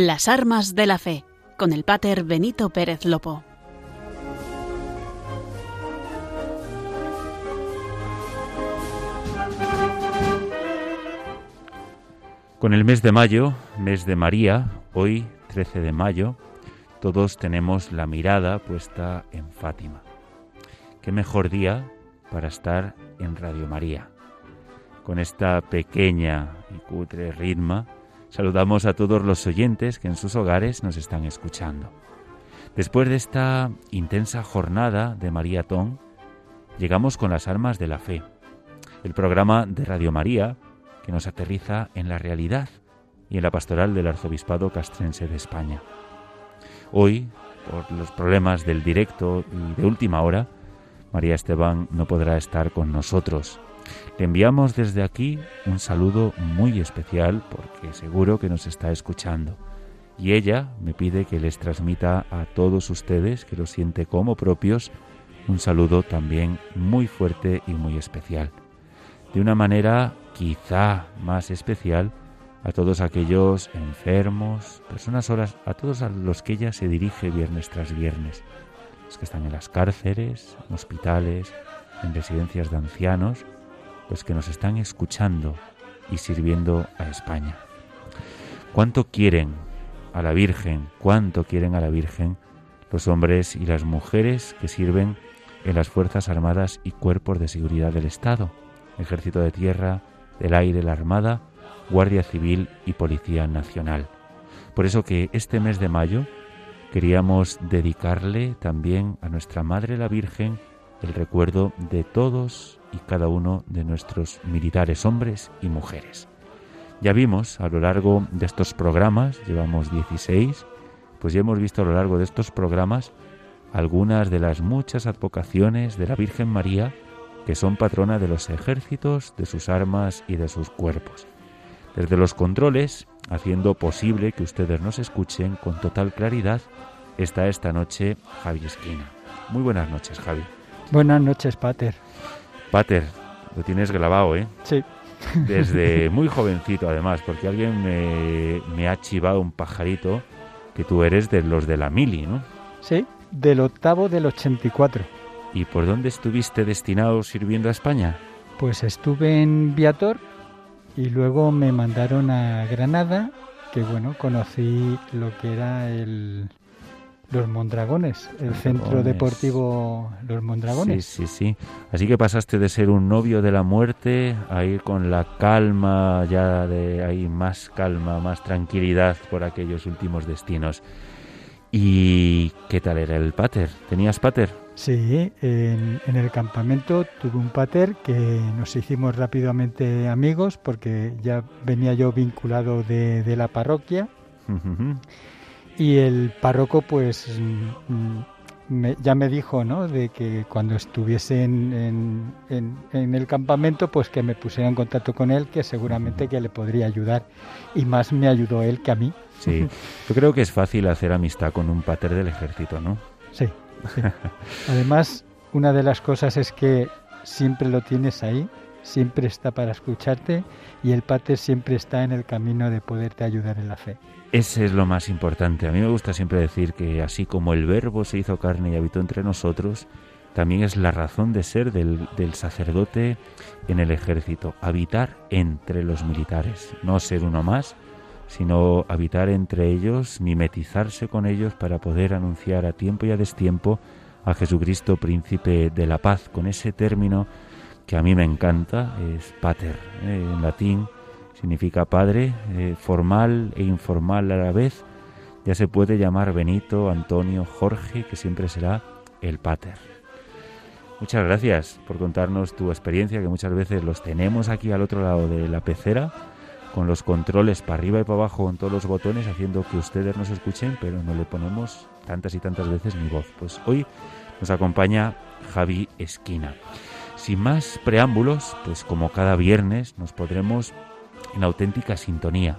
Las armas de la fe, con el pater Benito Pérez Lopo. Con el mes de mayo, mes de María, hoy 13 de mayo, todos tenemos la mirada puesta en Fátima. Qué mejor día para estar en Radio María. Con esta pequeña y cutre ritma, saludamos a todos los oyentes que en sus hogares nos están escuchando. Después de esta intensa jornada de maratón, llegamos con las armas de la fe, el programa de Radio María que nos aterriza en la realidad y en la pastoral del Arzobispado Castrense de España. Hoy, por los problemas del directo y de última hora, María Esteban no podrá estar con nosotros. Le enviamos desde aquí un saludo muy especial porque seguro que nos está escuchando. Y ella me pide que les transmita a todos ustedes, que lo siente como propios, un saludo también muy fuerte y muy especial. De una manera quizá más especial a todos aquellos enfermos, personas solas, a todos a los que ella se dirige viernes tras viernes, los que están en las cárceles, en hospitales, en residencias de ancianos, los que nos están escuchando y sirviendo a España. ¿Cuánto quieren a la Virgen? ¿Cuánto quieren a la Virgen los hombres y las mujeres que sirven en las Fuerzas Armadas y Cuerpos de Seguridad del Estado, Ejército de Tierra, del Aire, la Armada, Guardia Civil y Policía Nacional? Por eso que este mes de mayo queríamos dedicarle también a nuestra Madre la Virgen el recuerdo de todos y cada uno de nuestros militares hombres y mujeres. Ya vimos a lo largo de estos programas, llevamos 16, pues ya hemos visto a lo largo de estos programas algunas de las muchas advocaciones de la Virgen María que son patrona de los ejércitos, de sus armas y de sus cuerpos. Desde los controles, haciendo posible que ustedes nos escuchen con total claridad, está esta noche Javi Esquina. Muy buenas noches, Javi. Buenas noches, Pater. Pater, lo tienes grabado, ¿eh? Sí. Desde muy jovencito, además, porque alguien me, me, ha chivado un pajarito que tú eres de los de la mili, ¿no? Sí, del octavo del 84. ¿Y por dónde estuviste destinado sirviendo a España? Pues estuve en Viator y luego me mandaron a Granada, que bueno, conocí lo que era el, los Mondragones, el centro deportivo Los Mondragones. Sí, sí, sí. Así que pasaste de ser un novio de la muerte a ir con la calma, ya de ahí más calma, más tranquilidad por aquellos últimos destinos. ¿Y qué tal era el pater? ¿Tenías pater? Sí, en, en, el campamento tuve un pater que nos hicimos rápidamente amigos porque ya venía yo vinculado de, de la parroquia. Y el párroco, pues, me, ya me dijo, ¿no? De que cuando estuviese en, en, en, el campamento, pues que me pusiera en contacto con él, que seguramente que le podría ayudar. Y más me ayudó él que a mí. Sí, yo creo que es fácil hacer amistad con un pater del ejército, ¿no? Sí. sí. Además, una de las cosas es que siempre lo tienes ahí, siempre está para escucharte y el pater siempre está en el camino de poderte ayudar en la fe. Ese es lo más importante. A mí me gusta siempre decir que así como el verbo se hizo carne y habitó entre nosotros, también es la razón de ser del, del, sacerdote en el ejército, habitar entre los militares, no ser uno más, sino habitar entre ellos, mimetizarse con ellos para poder anunciar a tiempo y a destiempo a Jesucristo, príncipe de la paz, con ese término que a mí me encanta, es pater, eh, en latín significa padre, eh, formal e informal a la vez. Ya se puede llamar Benito, Antonio, Jorge, que siempre será el pater. Muchas gracias por contarnos tu experiencia, que muchas veces los tenemos aquí al otro lado de la pecera, con los controles para arriba y para abajo, con todos los botones, haciendo que ustedes nos escuchen, pero no le ponemos tantas y tantas veces mi voz. Pues hoy nos acompaña Javi Esquina. Sin más preámbulos, pues como cada viernes nos podremos en auténtica sintonía,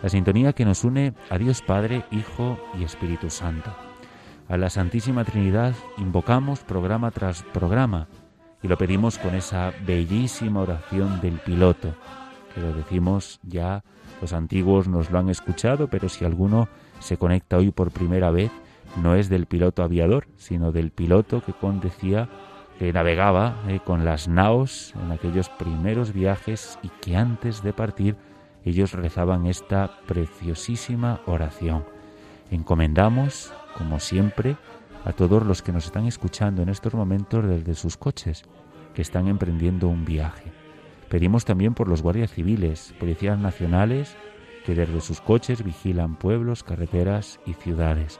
la sintonía que nos une a Dios Padre, Hijo y Espíritu Santo. A la Santísima Trinidad invocamos programa tras programa y lo pedimos con esa bellísima oración del piloto. que lo decimos ya, los antiguos nos lo han escuchado, pero si alguno se conecta hoy por primera vez, no es del piloto aviador, sino del piloto que decía que navegaba eh, con las naos en aquellos primeros viajes y que antes de partir ellos rezaban esta preciosísima oración. Encomendamos, como siempre, a todos los que nos están escuchando en estos momentos desde sus coches, que están emprendiendo un viaje. Pedimos también por los guardias civiles, policías nacionales, que desde sus coches vigilan pueblos, carreteras y ciudades,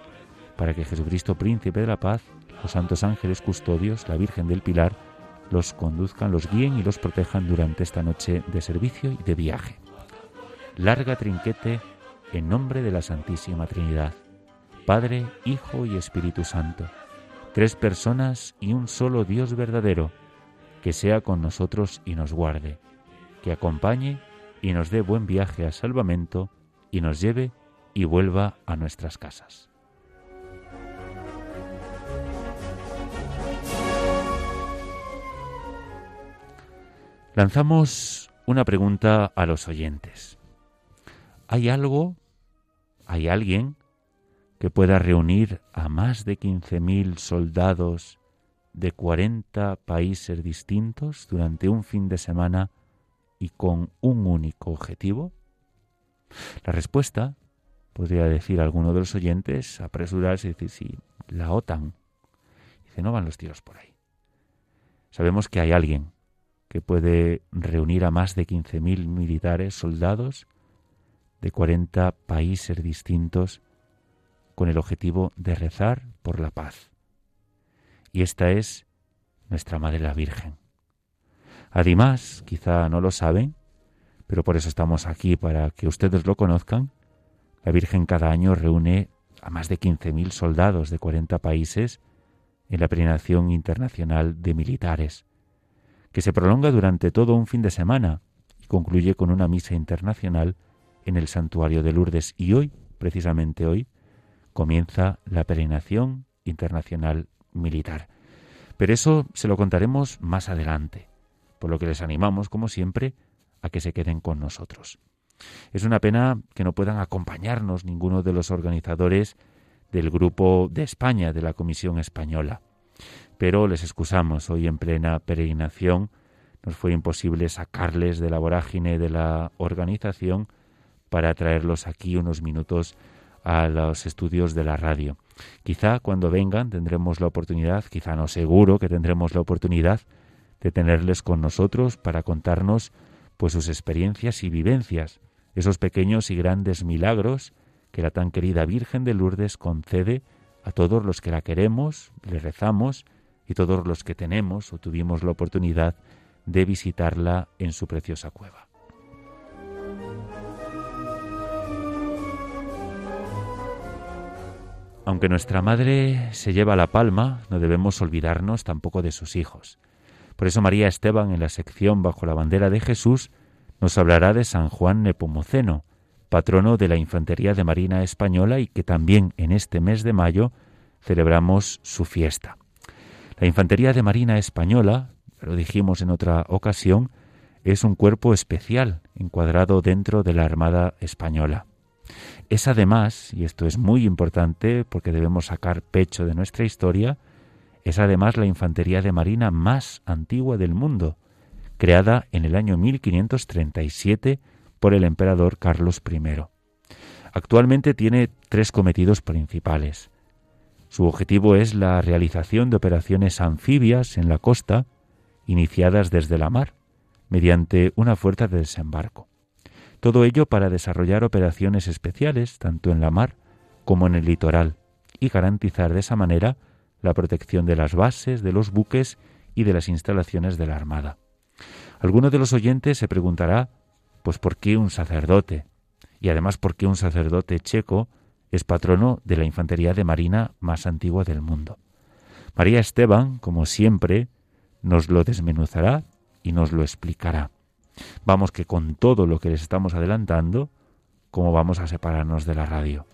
para que Jesucristo, Príncipe de la Paz, los santos ángeles custodios, la Virgen del Pilar, los conduzcan, los guíen y los protejan durante esta noche de servicio y de viaje. Larga trinquete en nombre de la Santísima Trinidad, Padre, Hijo y Espíritu Santo, tres personas y un solo Dios verdadero, que sea con nosotros y nos guarde, que acompañe y nos dé buen viaje a salvamento y nos lleve y vuelva a nuestras casas. Lanzamos una pregunta a los oyentes. ¿Hay algo, hay alguien que pueda reunir a más de 15.000 soldados de 40 países distintos durante un fin de semana y con un único objetivo? La respuesta, podría decir alguno de los oyentes, apresurarse y decir, sí, la OTAN. Dice, no van los tiros por ahí. Sabemos que hay alguien que puede reunir a más de 15.000 militares, soldados de 40 países distintos con el objetivo de rezar por la paz. Y esta es nuestra Madre la Virgen. Además, quizá no lo saben, pero por eso estamos aquí, para que ustedes lo conozcan, la Virgen cada año reúne a más de 15.000 soldados de 40 países en la peregrinación internacional de militares, que se prolonga durante todo un fin de semana y concluye con una misa internacional en el santuario de Lourdes. Y hoy, precisamente hoy, comienza la peregrinación internacional militar. Pero eso se lo contaremos más adelante por lo que les animamos, como siempre, a que se queden con nosotros. Es una pena que no puedan acompañarnos ninguno de los organizadores del Grupo de España, de la Comisión Española. Pero les excusamos, hoy en plena peregrinación nos fue imposible sacarles de la vorágine de la organización para traerlos aquí unos minutos a los estudios de la radio. Quizá cuando vengan tendremos la oportunidad, quizá no seguro que tendremos la oportunidad de tenerles con nosotros para contarnos pues sus experiencias y vivencias, esos pequeños y grandes milagros que la tan querida Virgen de Lourdes concede a todos los que la queremos, le rezamos y todos los que tenemos o tuvimos la oportunidad de visitarla en su preciosa cueva. Aunque nuestra madre se lleva la palma, no debemos olvidarnos tampoco de sus hijos. Por eso María Esteban en la sección Bajo la bandera de Jesús nos hablará de San Juan Nepomuceno, patrono de la Infantería de Marina Española y que también en este mes de mayo celebramos su fiesta. La Infantería de Marina Española, lo dijimos en otra ocasión, es un cuerpo especial encuadrado dentro de la Armada Española. Es además, y esto es muy importante porque debemos sacar pecho de nuestra historia, es además la infantería de marina más antigua del mundo, creada en el año 1537 por el emperador Carlos I. Actualmente tiene tres cometidos principales. Su objetivo es la realización de operaciones anfibias en la costa, iniciadas desde la mar, mediante una fuerza de desembarco. Todo ello para desarrollar operaciones especiales tanto en la mar como en el litoral y garantizar de esa manera la protección de las bases, de los buques y de las instalaciones de la Armada. Alguno de los oyentes se preguntará, pues ¿por qué un sacerdote? Y además, ¿por qué un sacerdote checo es patrono de la infantería de marina más antigua del mundo? María Esteban, como siempre, nos lo desmenuzará y nos lo explicará. Vamos que con todo lo que les estamos adelantando, ¿cómo vamos a separarnos de la radio?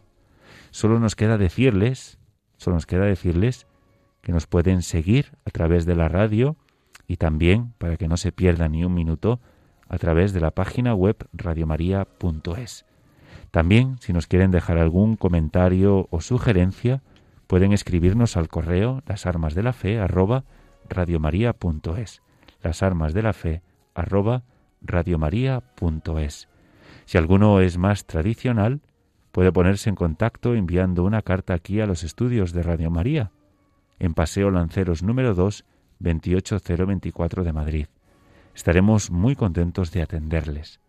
Solo nos queda decirles, solo nos queda decirles que nos pueden seguir a través de la radio y también, para que no se pierda ni un minuto, a través de la página web radiomaria.es. También, si nos quieren dejar algún comentario o sugerencia, pueden escribirnos al correo las armas de la fe arroba radiomaria.es. Las armas de la fe arroba radiomaria.es. Si alguno es más tradicional, puede ponerse en contacto enviando una carta aquí a los estudios de Radio María, en Paseo Lanceros número 2, 28024 de Madrid. Estaremos muy contentos de atenderles.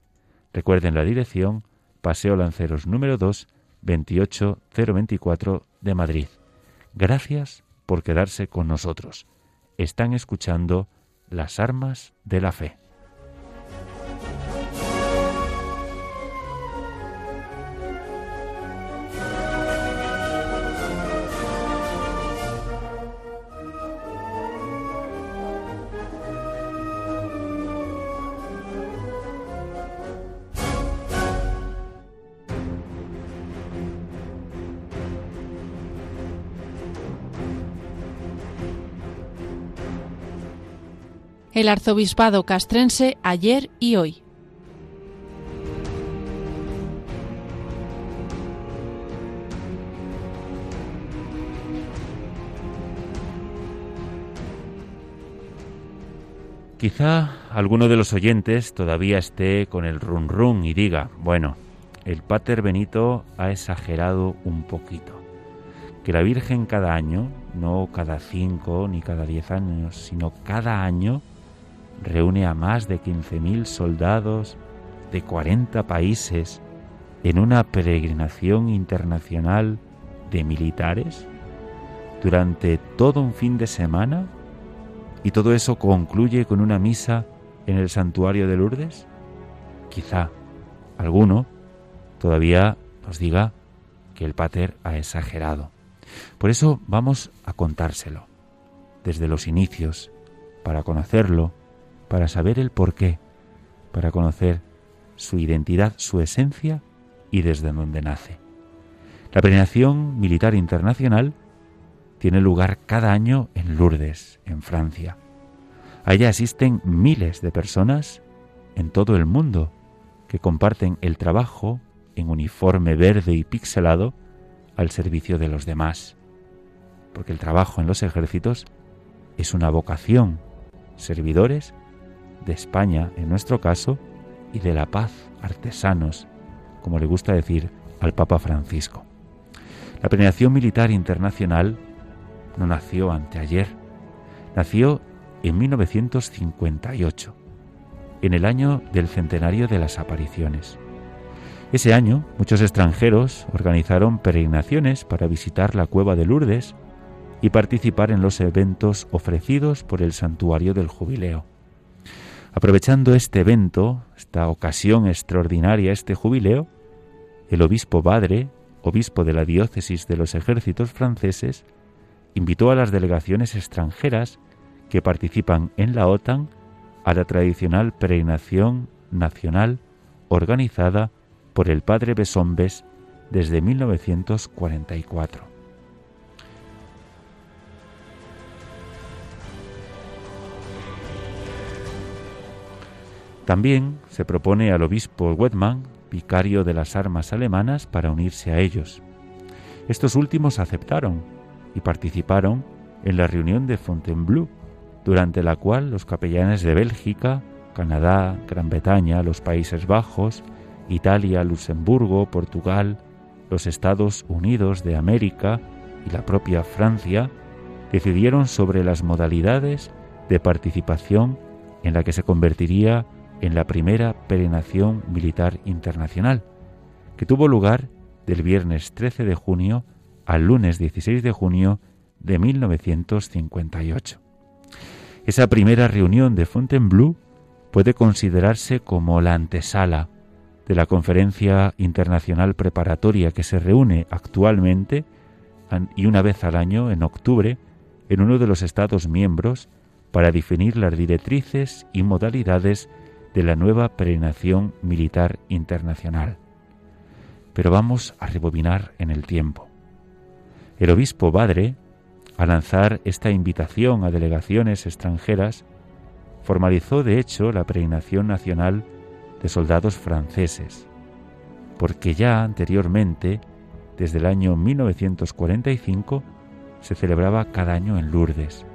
Recuerden la dirección Paseo Lanceros número 2, 28024 de Madrid. Gracias por quedarse con nosotros. Están escuchando las armas de la fe. El arzobispado castrense ayer y hoy. Quizá alguno de los oyentes todavía esté con el run run y diga, bueno, el Pater Benito ha exagerado un poquito. Que la Virgen cada año, no cada cinco ni cada diez años, sino cada año, reúne a más de 15.000 soldados de 40 países en una peregrinación internacional de militares durante todo un fin de semana y todo eso concluye con una misa en el santuario de Lourdes? Quizá alguno todavía nos diga que el pater ha exagerado. Por eso vamos a contárselo desde los inicios, para conocerlo, para saber el porqué, para conocer su identidad, su esencia y desde dónde nace. La peregrinación militar internacional tiene lugar cada año en Lourdes, en Francia. Allá asisten miles de personas en todo el mundo que comparten el trabajo en uniforme verde y pixelado al servicio de los demás. Porque el trabajo en los ejércitos es una vocación, servidores de España, en nuestro caso, y de la paz, artesanos, como le gusta decir al Papa Francisco. La penetración militar internacional no nació anteayer, nació en 1958, en el año del centenario de las apariciones. Ese año, muchos extranjeros organizaron peregrinaciones para visitar la cueva de Lourdes y participar en los eventos ofrecidos por el santuario del jubileo. Aprovechando este evento, esta ocasión extraordinaria, este jubileo, el obispo Badre, obispo de la diócesis de los ejércitos franceses, invitó a las delegaciones extranjeras que participan en la OTAN a la tradicional peregrinación nacional organizada por el padre Besombes desde 1944. También se propone al obispo Wedman, vicario de las armas alemanas, para unirse a ellos. Estos últimos aceptaron y participaron en la reunión de Fontainebleau, durante la cual los capellanes de Bélgica, Canadá, Gran Bretaña, los Países Bajos, Italia, Luxemburgo, Portugal, los Estados Unidos de América y la propia Francia decidieron sobre las modalidades de participación en la que se convertiría en la primera peregrinación militar internacional, que tuvo lugar del viernes 13 de junio al lunes 16 de junio de 1958. Esa primera reunión de Fontainebleau puede considerarse como la antesala de la conferencia internacional preparatoria que se reúne actualmente y una vez al año, en octubre, en uno de los Estados miembros para definir las directrices y modalidades de la nueva peregrinación militar internacional. Pero vamos a rebobinar en el tiempo. El obispo Badre, al lanzar esta invitación a delegaciones extranjeras, formalizó de hecho la peregrinación nacional de soldados franceses, porque ya anteriormente, desde el año 1945, se celebraba cada año en Lourdes,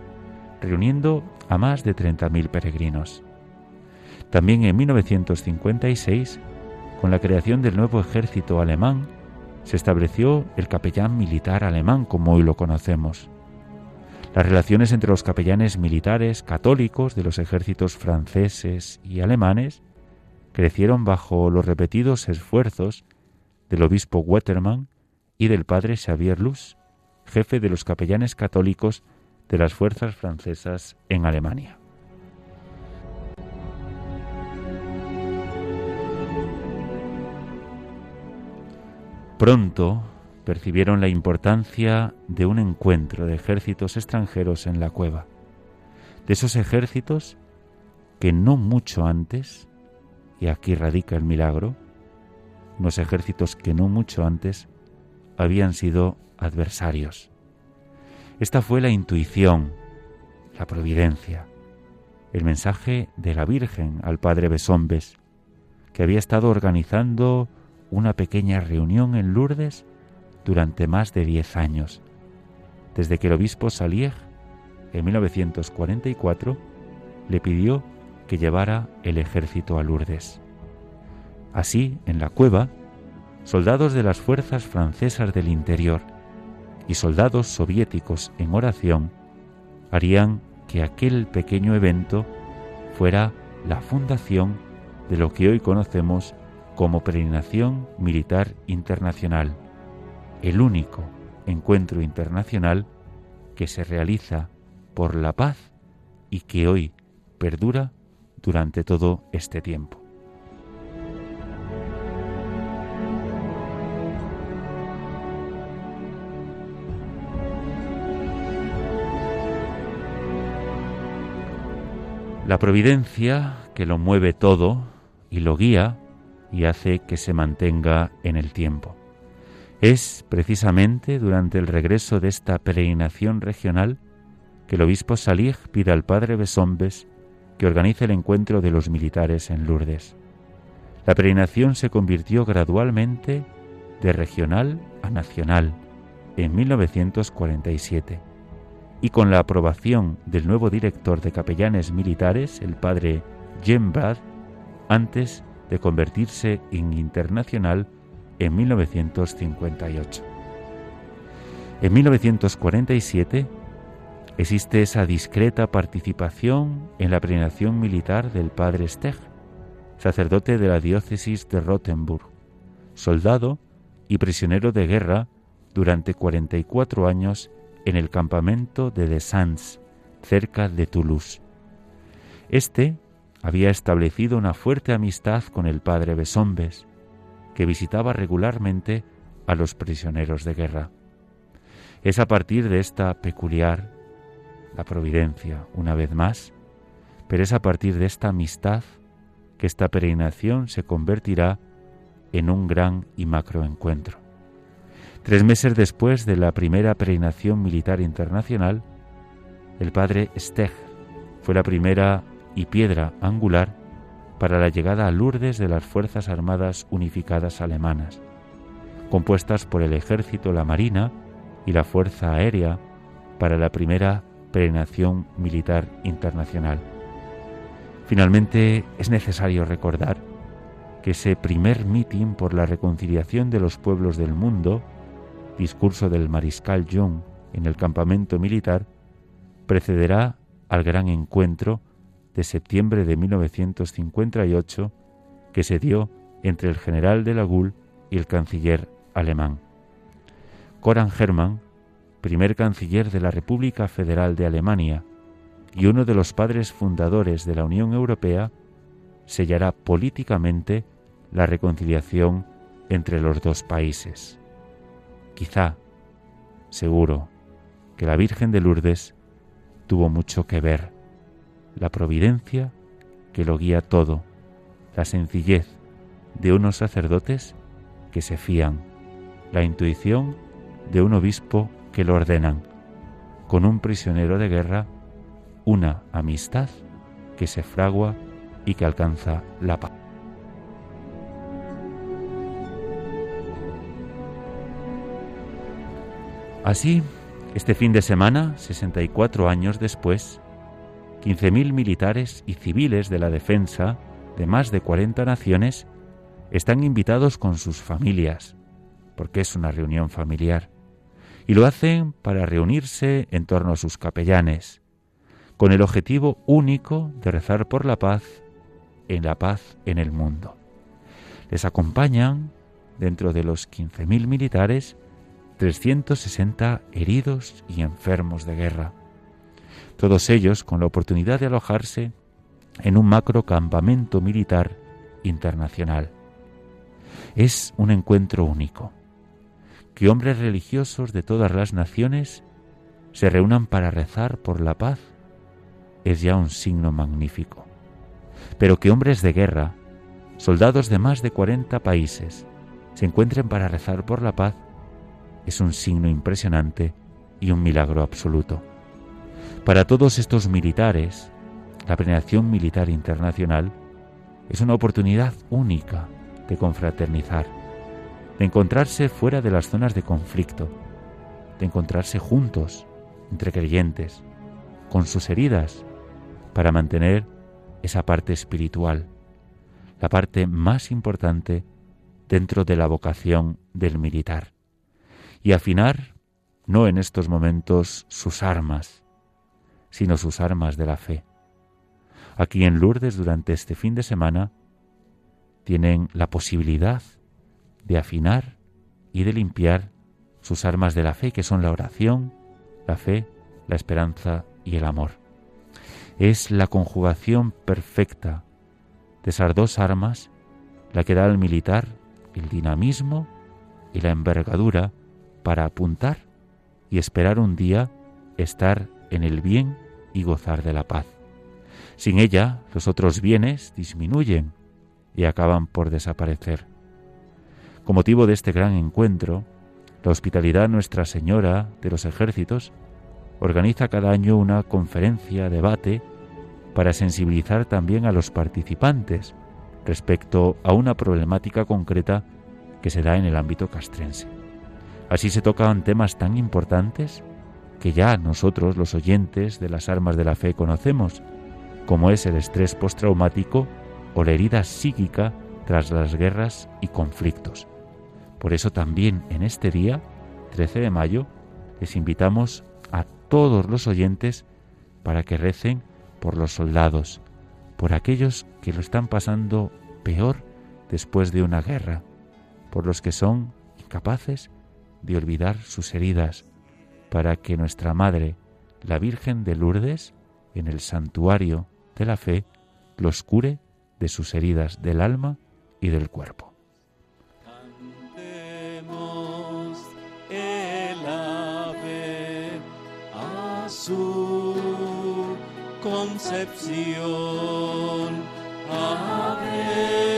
reuniendo a más de 30.000 peregrinos. También en 1956, con la creación del nuevo ejército alemán, se estableció el capellán militar alemán como hoy lo conocemos. Las relaciones entre los capellanes militares católicos de los ejércitos franceses y alemanes crecieron bajo los repetidos esfuerzos del obispo Wettermann y del padre Xavier Luz, jefe de los capellanes católicos de las fuerzas francesas en Alemania. Pronto percibieron la importancia de un encuentro de ejércitos extranjeros en la cueva, de esos ejércitos que no mucho antes, y aquí radica el milagro, unos ejércitos que no mucho antes habían sido adversarios. Esta fue la intuición, la providencia, el mensaje de la Virgen al padre Besombes, que había estado organizando una pequeña reunión en Lourdes durante más de diez años, desde que el obispo Salier, en 1944, le pidió que llevara el ejército a Lourdes. Así, en la cueva, soldados de las fuerzas francesas del interior y soldados soviéticos en oración harían que aquel pequeño evento fuera la fundación de lo que hoy conocemos como Peregrinación Militar Internacional, el único encuentro internacional que se realiza por la paz y que hoy perdura durante todo este tiempo. La providencia que lo mueve todo y lo guía y hace que se mantenga en el tiempo. Es precisamente durante el regreso de esta peregrinación regional que el obispo Salig pide al padre Besombes que organice el encuentro de los militares en Lourdes. La peregrinación se convirtió gradualmente de regional a nacional en 1947 y con la aprobación del nuevo director de capellanes militares, el padre Jem Brad, antes de convertirse en internacional en 1958. En 1947 existe esa discreta participación en la peregrinación militar del padre Steg, sacerdote de la diócesis de Rottenburg, soldado y prisionero de guerra durante 44 años en el campamento de Desans, cerca de Toulouse. Este había establecido una fuerte amistad con el padre Besombes, que visitaba regularmente a los prisioneros de guerra. Es a partir de esta peculiar, la providencia, una vez más, pero es a partir de esta amistad que esta peregrinación se convertirá en un gran y macro encuentro. Tres meses después de la primera peregrinación militar internacional, el padre Steg fue la primera y piedra angular para la llegada a Lourdes de las Fuerzas Armadas Unificadas Alemanas, compuestas por el Ejército, la Marina y la Fuerza Aérea para la primera peregrinación militar internacional. Finalmente, es necesario recordar que ese primer mitin por la reconciliación de los pueblos del mundo, discurso del mariscal Jung en el campamento militar, precederá al gran encuentro de septiembre de 1958 que se dio entre el general de la GUL y el canciller alemán. Koran Hermann, primer canciller de la República Federal de Alemania y uno de los padres fundadores de la Unión Europea, sellará políticamente la reconciliación entre los dos países. Quizá, seguro, que la Virgen de Lourdes tuvo mucho que ver la providencia que lo guía todo, la sencillez de unos sacerdotes que se fían, la intuición de un obispo que lo ordenan, con un prisionero de guerra, una amistad que se fragua y que alcanza la paz. Así, este fin de semana, 64 años después, 15.000 militares y civiles de la defensa de más de 40 naciones están invitados con sus familias, porque es una reunión familiar, y lo hacen para reunirse en torno a sus capellanes, con el objetivo único de rezar por la paz en la paz en el mundo. Les acompañan, dentro de los 15.000 militares, 360 heridos y enfermos de guerra, todos ellos con la oportunidad de alojarse en un macro campamento militar internacional. Es un encuentro único, que hombres religiosos de todas las naciones se reúnan para rezar por la paz es ya un signo magnífico. Pero que hombres de guerra, soldados de más de 40 países, se encuentren para rezar por la paz es un signo impresionante y un milagro absoluto. Para todos estos militares, la Plenación Militar Internacional es una oportunidad única de confraternizar, de encontrarse fuera de las zonas de conflicto, de encontrarse juntos, entre creyentes, con sus heridas, para mantener esa parte espiritual, la parte más importante dentro de la vocación del militar y afinar no en estos momentos sus armas, sino sus armas de la fe. Aquí en Lourdes durante este fin de semana tienen la posibilidad de afinar y de limpiar sus armas de la fe, que son la oración, la fe, la esperanza y el amor. Es la conjugación perfecta de esas dos armas la que da al militar el dinamismo y la envergadura para apuntar y esperar un día estar en el bien y gozar de la paz. Sin ella, los otros bienes disminuyen y acaban por desaparecer. Con motivo de este gran encuentro, la Hospitalidad Nuestra Señora de los Ejércitos organiza cada año una conferencia, debate, para sensibilizar también a los participantes respecto a una problemática concreta que se da en el ámbito castrense. Así se tocan temas tan importantes que ya nosotros, los oyentes de las armas de la fe, conocemos, como es el estrés postraumático o la herida psíquica tras las guerras y conflictos. Por eso también en este día, 13 de mayo, les invitamos a todos los oyentes para que recen por los soldados, por aquellos que lo están pasando peor después de una guerra, por los que son incapaces de olvidar sus heridas, para que nuestra Madre, la Virgen de Lourdes, en el santuario de la fe, los cure de sus heridas del alma y del cuerpo. Cantemos el ave a su concepción. Ave.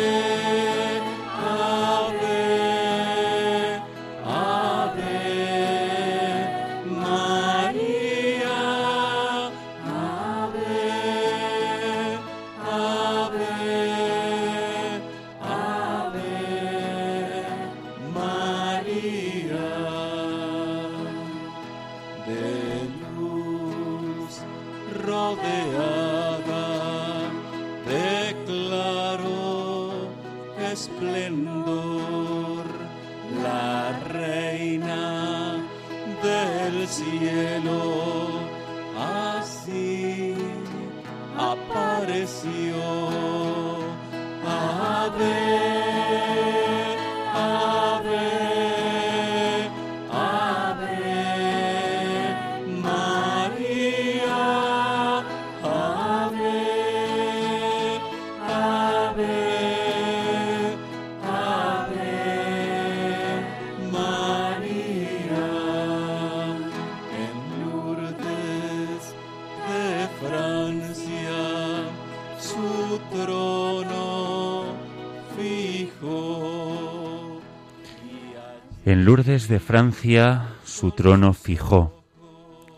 En Lourdes de Francia su trono fijó,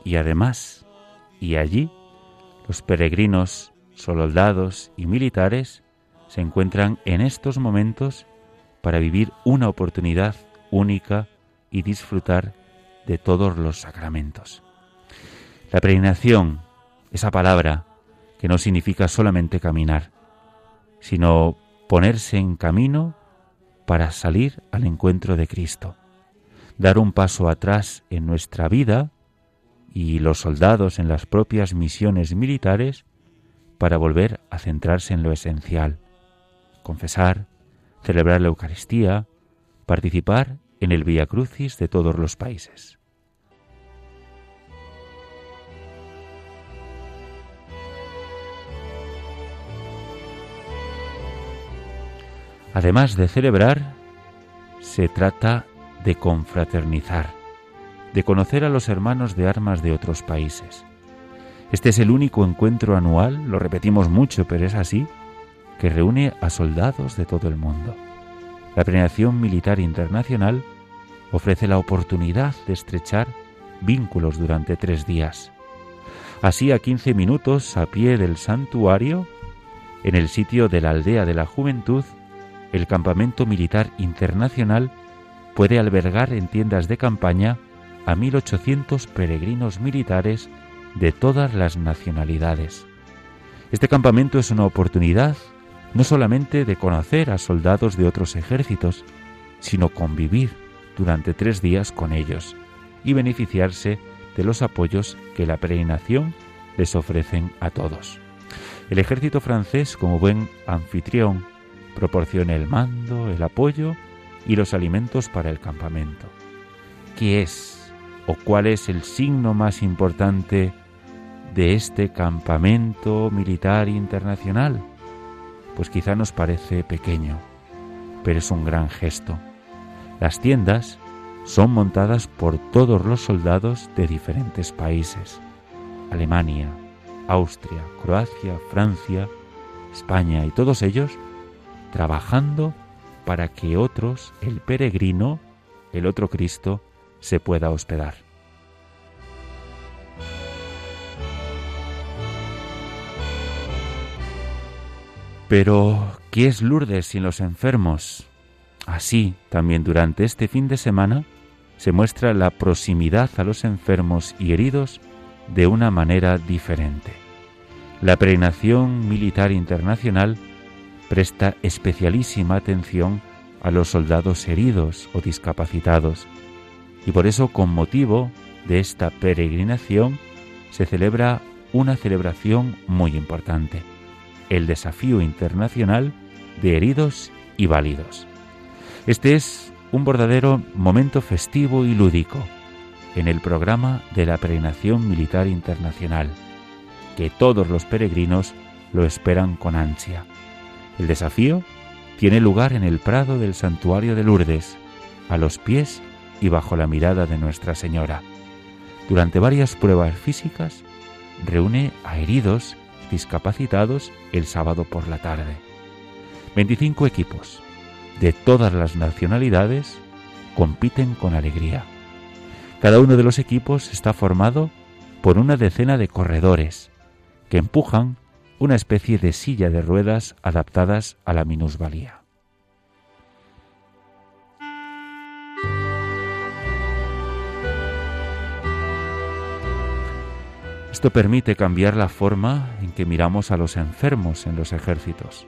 y además, y allí, los peregrinos soldados y militares se encuentran en estos momentos para vivir una oportunidad única y disfrutar de todos los sacramentos. La peregrinación, esa palabra que no significa solamente caminar, sino ponerse en camino para salir al encuentro de Cristo, dar un paso atrás en nuestra vida y los soldados en las propias misiones militares para volver a centrarse en lo esencial, confesar, celebrar la Eucaristía, participar en el Via Crucis de todos los países. Además de celebrar, se trata de confraternizar, de conocer a los hermanos de armas de otros países. Este es el único encuentro anual, lo repetimos mucho, pero es así, que reúne a soldados de todo el mundo. La Premiación Militar Internacional ofrece la oportunidad de estrechar vínculos durante tres días. Así a 15 minutos a pie del santuario, en el sitio de la aldea de la juventud, el campamento militar internacional puede albergar en tiendas de campaña a 1.800 peregrinos militares de todas las nacionalidades. Este campamento es una oportunidad no solamente de conocer a soldados de otros ejércitos, sino convivir durante tres días con ellos y beneficiarse de los apoyos que la peregrinación les ofrecen a todos. El ejército francés, como buen anfitrión, proporciona el mando, el apoyo y los alimentos para el campamento. ¿Qué es o cuál es el signo más importante de este campamento militar internacional? Pues quizá nos parece pequeño, pero es un gran gesto. Las tiendas son montadas por todos los soldados de diferentes países. Alemania, Austria, Croacia, Francia, España y todos ellos trabajando para que otros, el peregrino, el otro Cristo, se pueda hospedar. Pero, ¿qué es Lourdes sin los enfermos? Así, también durante este fin de semana, se muestra la proximidad a los enfermos y heridos de una manera diferente. La peregrinación militar internacional presta especialísima atención a los soldados heridos o discapacitados y por eso con motivo de esta peregrinación se celebra una celebración muy importante, el Desafío Internacional de Heridos y Válidos. Este es un verdadero momento festivo y lúdico en el programa de la peregrinación militar internacional, que todos los peregrinos lo esperan con ansia. El desafío tiene lugar en el prado del santuario de Lourdes, a los pies y bajo la mirada de Nuestra Señora. Durante varias pruebas físicas, reúne a heridos discapacitados el sábado por la tarde. 25 equipos de todas las nacionalidades compiten con alegría. Cada uno de los equipos está formado por una decena de corredores que empujan una especie de silla de ruedas adaptadas a la minusvalía. Esto permite cambiar la forma en que miramos a los enfermos en los ejércitos.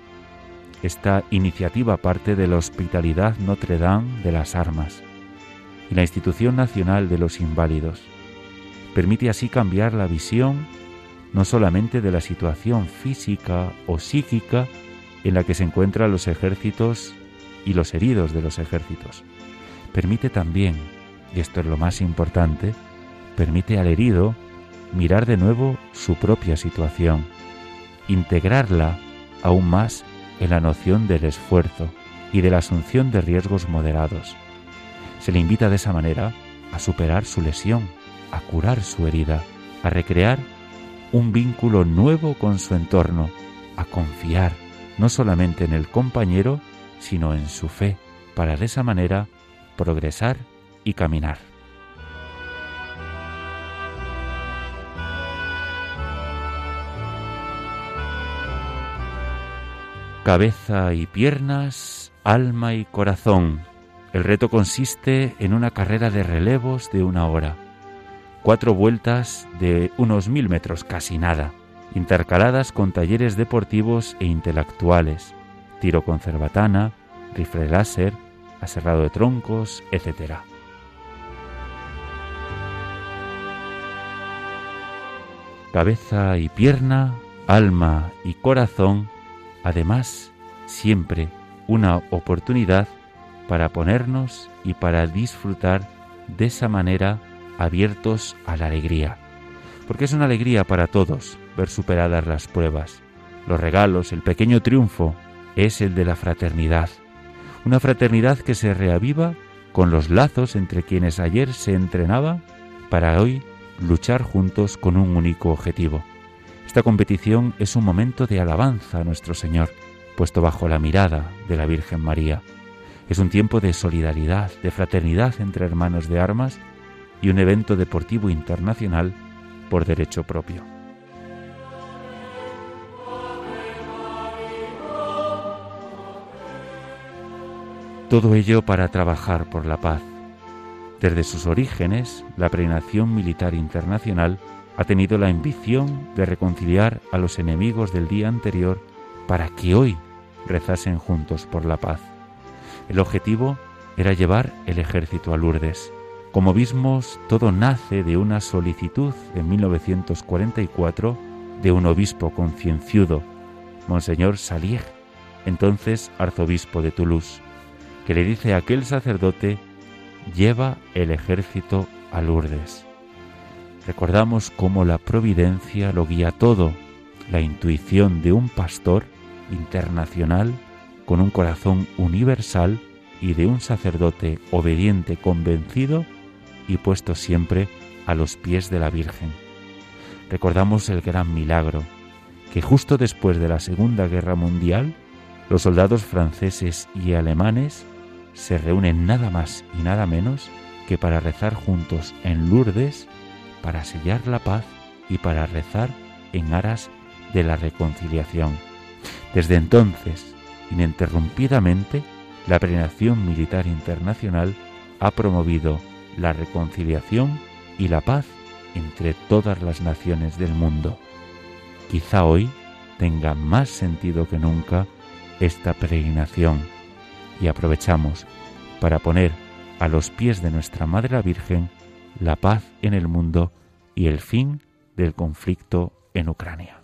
Esta iniciativa parte de la Hospitalidad Notre Dame de las Armas y la Institución Nacional de los Inválidos. Permite así cambiar la visión no solamente de la situación física o psíquica en la que se encuentran los ejércitos y los heridos de los ejércitos. Permite también, y esto es lo más importante, permite al herido mirar de nuevo su propia situación, integrarla aún más en la noción del esfuerzo y de la asunción de riesgos moderados. Se le invita de esa manera a superar su lesión, a curar su herida, a recrear un vínculo nuevo con su entorno, a confiar no solamente en el compañero, sino en su fe, para de esa manera progresar y caminar. cabeza y piernas, alma y corazón. El reto consiste en una carrera de relevos de una hora. Cuatro vueltas de unos mil metros, casi nada, intercaladas con talleres deportivos e intelectuales, tiro con cerbatana, rifle láser, aserrado de troncos, etc. Cabeza y pierna, alma y corazón además siempre una oportunidad para ponernos y para disfrutar de esa manera abiertos a la alegría. Porque es una alegría para todos ver superadas las pruebas. Los regalos, el pequeño triunfo, es el de la fraternidad. Una fraternidad que se reaviva con los lazos entre quienes ayer se entrenaba para hoy luchar juntos con un único objetivo. Esta competición es un momento de alabanza a nuestro Señor, puesto bajo la mirada de la Virgen María. Es un tiempo de solidaridad, de fraternidad entre hermanos de armas y un evento deportivo internacional por derecho propio. Todo ello para trabajar por la paz. Desde sus orígenes, la peregrinación militar internacional ha tenido la ambición de reconciliar a los enemigos del día anterior para que hoy rezasen juntos por la paz. El objetivo era llevar el ejército a Lourdes. Como vimos, todo nace de una solicitud en 1944 de un obispo concienciudo, Monseñor Salier, entonces arzobispo de Toulouse, que le dice a aquel sacerdote, lleva el ejército a Lourdes. Recordamos cómo la providencia lo guía todo, la intuición de un pastor internacional con un corazón universal y de un sacerdote obediente, convencido y puesto siempre a los pies de la Virgen. Recordamos el gran milagro, que justo después de la Segunda Guerra Mundial, los soldados franceses y alemanes se reúnen nada más y nada menos que para rezar juntos en Lourdes para sellar la paz y para rezar en aras de la reconciliación. Desde entonces, ininterrumpidamente, la peregrinación militar internacional ha promovido la reconciliación y la paz entre todas las naciones del mundo. Quizá hoy tenga más sentido que nunca esta peregrinación y aprovechamos para poner a los pies de nuestra Madre la Virgen la paz en el mundo y el fin del conflicto en Ucrania.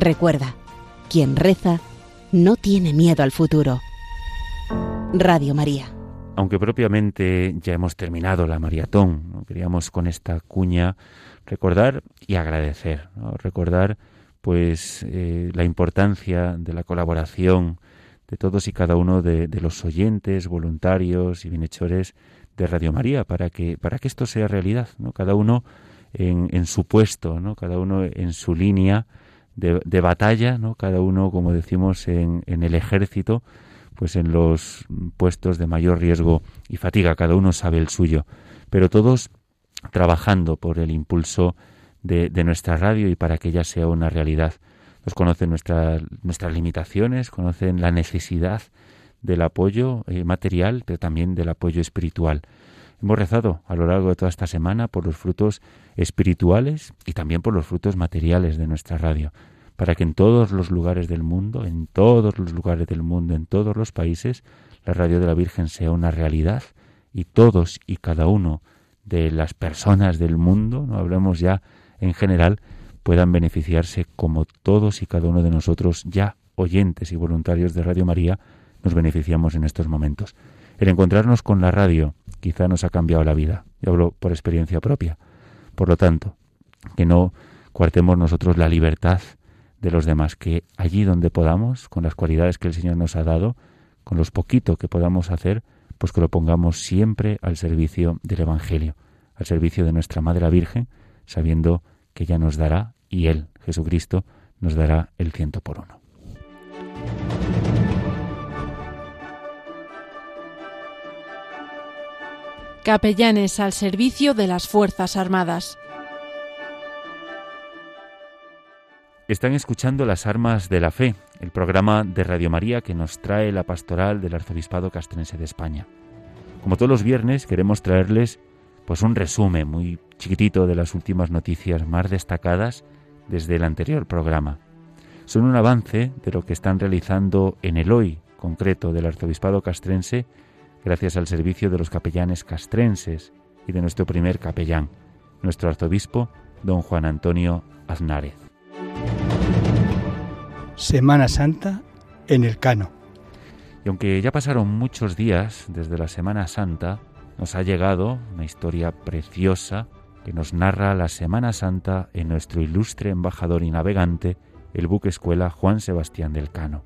Recuerda, quien reza no tiene miedo al futuro. Radio María. aunque propiamente ya hemos terminado la maratón, queríamos con esta cuña recordar y agradecer, recordar pues eh, la importancia de la colaboración de todos y cada uno de, los oyentes, voluntarios y bienhechores de Radio María para que para que esto sea realidad, ¿no? Cada uno en, en su puesto, ¿no? Cada uno en su línea de, de batalla, ¿no? Cada uno, como decimos, en, en el ejército, pues en los puestos de mayor riesgo y fatiga, cada uno sabe el suyo, pero todos trabajando por el impulso de, nuestra radio y para que ella sea una realidad. Nos conocen nuestras limitaciones, conocen la necesidad del apoyo eh, material, pero también del apoyo espiritual. Hemos rezado a lo largo de toda esta semana por los frutos espirituales y también por los frutos materiales de nuestra radio para que en todos los lugares del mundo, en todos los lugares del mundo, en todos los países, la radio de la Virgen sea una realidad y todos y cada uno de las personas del mundo, no hablemos ya en general, puedan beneficiarse como todos y cada uno de nosotros ya oyentes y voluntarios de Radio María nos beneficiamos en estos momentos. El encontrarnos con la radio quizá nos ha cambiado la vida. y hablo por experiencia propia. Por lo tanto, que no cuartemos nosotros la libertad de los demás, que allí donde podamos, con las cualidades que el Señor nos ha dado, con los poquito que podamos hacer, pues que lo pongamos siempre al servicio del Evangelio, al servicio de nuestra Madre la Virgen, sabiendo que ella nos dará, y Él, Jesucristo, nos dará el ciento por uno. Capellanes al servicio de las Fuerzas Armadas. Están escuchando Las Armas de la Fe, el programa de Radio María que nos trae la pastoral del Arzobispado Castrense de España. Como todos los viernes queremos traerles pues un resumen muy chiquitito de las últimas noticias más destacadas desde el anterior programa. Son un avance de lo que están realizando en el hoy concreto del Arzobispado Castrense gracias al servicio de los capellanes castrenses y de nuestro primer capellán, nuestro arzobispo, don Juan Antonio Aznárez. Semana Santa en el Cano. Y aunque ya pasaron muchos días desde la Semana Santa, nos ha llegado una historia preciosa que nos narra la Semana Santa en nuestro ilustre embajador y navegante, el buque escuela Juan Sebastián del Cano.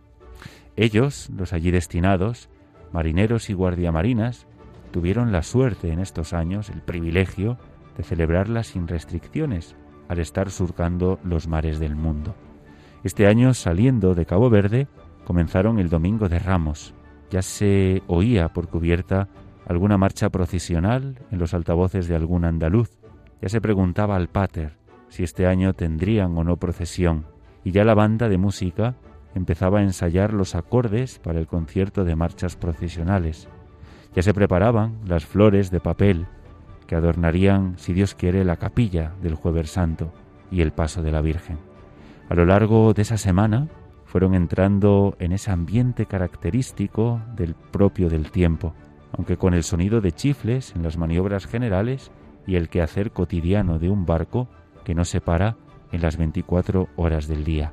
Ellos, los allí destinados, marineros y guardiamarinas, tuvieron la suerte en estos años, el privilegio de celebrarla sin restricciones, al estar surcando los mares del mundo. Este año, saliendo de Cabo Verde, comenzaron el Domingo de Ramos. Ya se oía por cubierta alguna marcha procesional en los altavoces de algún andaluz. Ya se preguntaba al pater si este año tendrían o no procesión. Y ya la banda de música empezaba a ensayar los acordes para el concierto de marchas procesionales. Ya se preparaban las flores de papel que adornarían, si Dios quiere, la capilla del jueves santo y el paso de la Virgen. A lo largo de esa semana fueron entrando en ese ambiente característico del propio del tiempo, aunque con el sonido de chifles en las maniobras generales y el quehacer cotidiano de un barco que no se para en las 24 horas del día.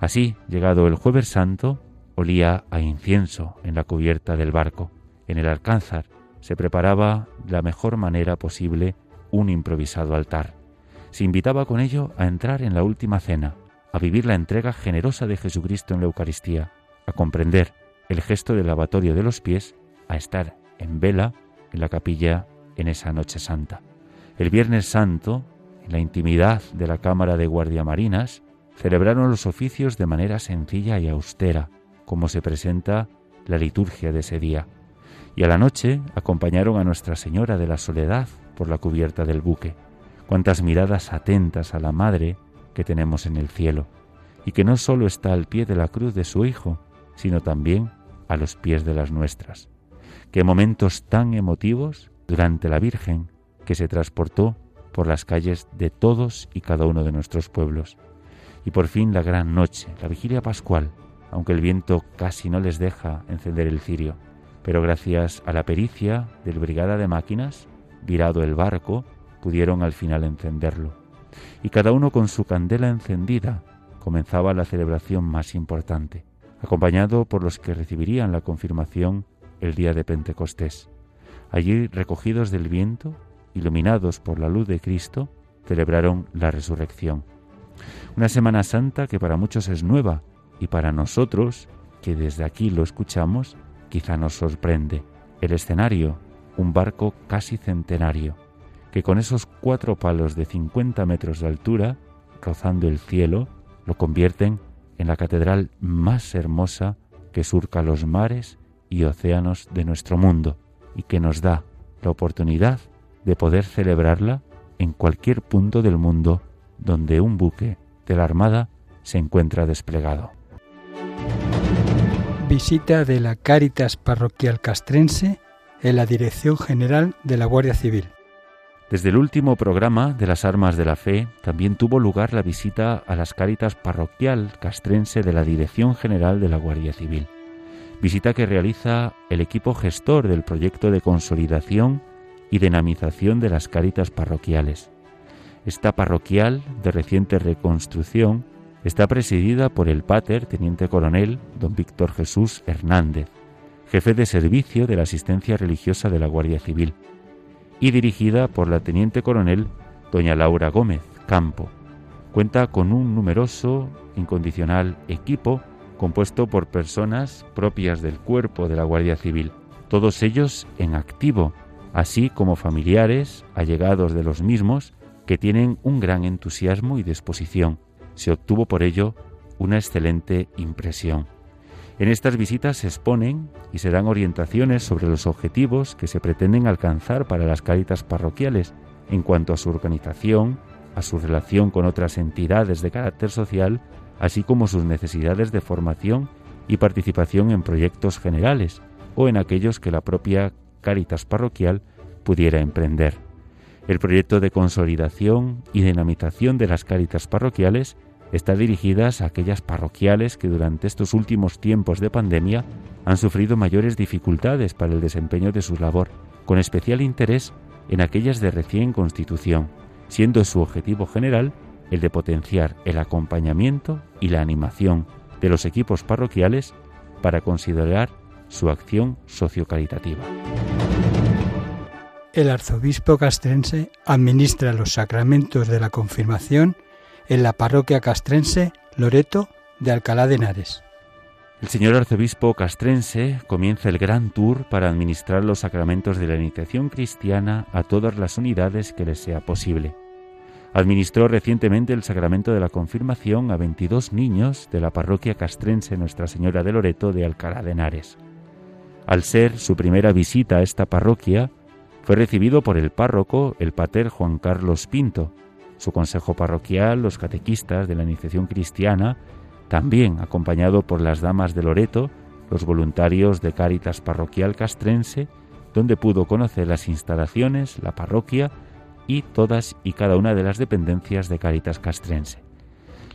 Así, llegado el jueves santo, olía a incienso en la cubierta del barco. En el alcázar se preparaba de la mejor manera posible un improvisado altar. Se invitaba con ello a entrar en la última cena, a vivir la entrega generosa de Jesucristo en la Eucaristía, a comprender el gesto del lavatorio de los pies, a estar en vela en la capilla en esa noche santa. El Viernes Santo, en la intimidad de la Cámara de Guardiamarinas, celebraron los oficios de manera sencilla y austera, como se presenta la liturgia de ese día y a la noche acompañaron a Nuestra Señora de la Soledad por la cubierta del buque. Cuántas miradas atentas a la Madre que tenemos en el cielo, y que no solo está al pie de la cruz de su Hijo, sino también a los pies de las nuestras. Qué momentos tan emotivos durante la Virgen que se transportó por las calles de todos y cada uno de nuestros pueblos. Y por fin la gran noche, la vigilia pascual, aunque el viento casi no les deja encender el cirio pero gracias a la pericia del Brigada de Máquinas, virado el barco, pudieron al final encenderlo. Y cada uno con su candela encendida comenzaba la celebración más importante, acompañado por los que recibirían la confirmación el día de Pentecostés. Allí, recogidos del viento, iluminados por la luz de Cristo, celebraron la resurrección. Una Semana Santa que para muchos es nueva y para nosotros, que desde aquí lo escuchamos, quizá nos sorprende. El escenario, un barco casi centenario, que con esos cuatro palos de 50 metros de altura, rozando el cielo, lo convierten en la catedral más hermosa que surca los mares y océanos de nuestro mundo y que nos da la oportunidad de poder celebrarla en cualquier punto del mundo donde un buque de la Armada se encuentra desplegado. Visita de la Cáritas Parroquial Castrense en la Dirección General de la Guardia Civil. Desde el último programa de las Armas de la Fe también tuvo lugar la visita a las Cáritas Parroquial Castrense de la Dirección General de la Guardia Civil. Visita que realiza el equipo gestor del proyecto de consolidación y dinamización de las Cáritas Parroquiales. Esta parroquial de reciente reconstrucción está presidida por el Pater Teniente Coronel don Víctor Jesús Hernández, jefe de servicio de la asistencia religiosa de la Guardia Civil y dirigida por la Teniente Coronel doña Laura Gómez Campo. Cuenta con un numeroso, incondicional equipo compuesto por personas propias del cuerpo de la Guardia Civil, todos ellos en activo, así como familiares, allegados de los mismos, que tienen un gran entusiasmo y disposición. Se obtuvo por ello una excelente impresión. En estas visitas se exponen y se dan orientaciones sobre los objetivos que se pretenden alcanzar para las caritas parroquiales en cuanto a su organización, a su relación con otras entidades de carácter social, así como sus necesidades de formación y participación en proyectos generales o en aquellos que la propia caritas parroquial pudiera emprender. El proyecto de consolidación y dinamización de las caritas parroquiales está dirigidas a aquellas parroquiales que durante estos últimos tiempos de pandemia han sufrido mayores dificultades para el desempeño de su labor, con especial interés en aquellas de recién constitución, siendo su objetivo general el de potenciar el acompañamiento y la animación de los equipos parroquiales para considerar su acción sociocaritativa. El arzobispo castrense administra los sacramentos de la confirmación en la parroquia castrense Loreto de Alcalá de Henares. El señor arzobispo castrense comienza el gran tour para administrar los sacramentos de la iniciación cristiana a todas las unidades que les sea posible. Administró recientemente el sacramento de la confirmación a 22 niños de la parroquia castrense Nuestra Señora de Loreto de Alcalá de Henares. Al ser su primera visita a esta parroquia, fue recibido por el párroco, el pater Juan Carlos Pinto, su consejo parroquial, los catequistas de la iniciación cristiana, también acompañado por las damas de Loreto, los voluntarios de Cáritas Parroquial Castrense, donde pudo conocer las instalaciones, la parroquia y todas y cada una de las dependencias de Cáritas Castrense.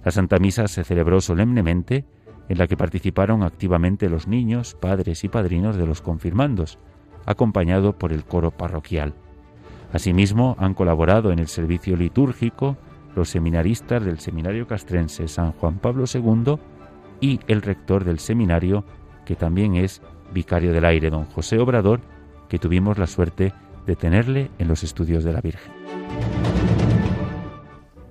La Santa Misa se celebró solemnemente, en la que participaron activamente los niños, padres y padrinos de los confirmandos, acompañado por el coro parroquial. Asimismo, han colaborado en el servicio litúrgico los seminaristas del Seminario Castrense San Juan Pablo II y el rector del seminario, que también es vicario del aire, don José Obrador, que tuvimos la suerte de tenerle en los estudios de la Virgen.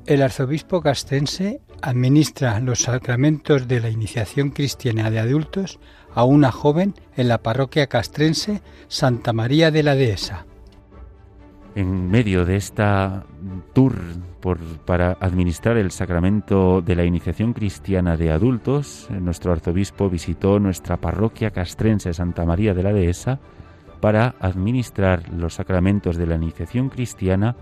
El arzobispo castrense administra los sacramentos de la iniciación cristiana de adultos a una joven en la parroquia castrense Santa María de la Dehesa en medio de esta tour para administrar el sacramento de la iniciación cristiana de adultos, nuestro arzobispo visitó nuestra parroquia castrense Santa María de la Dehesa para administrar los sacramentos de la iniciación cristiana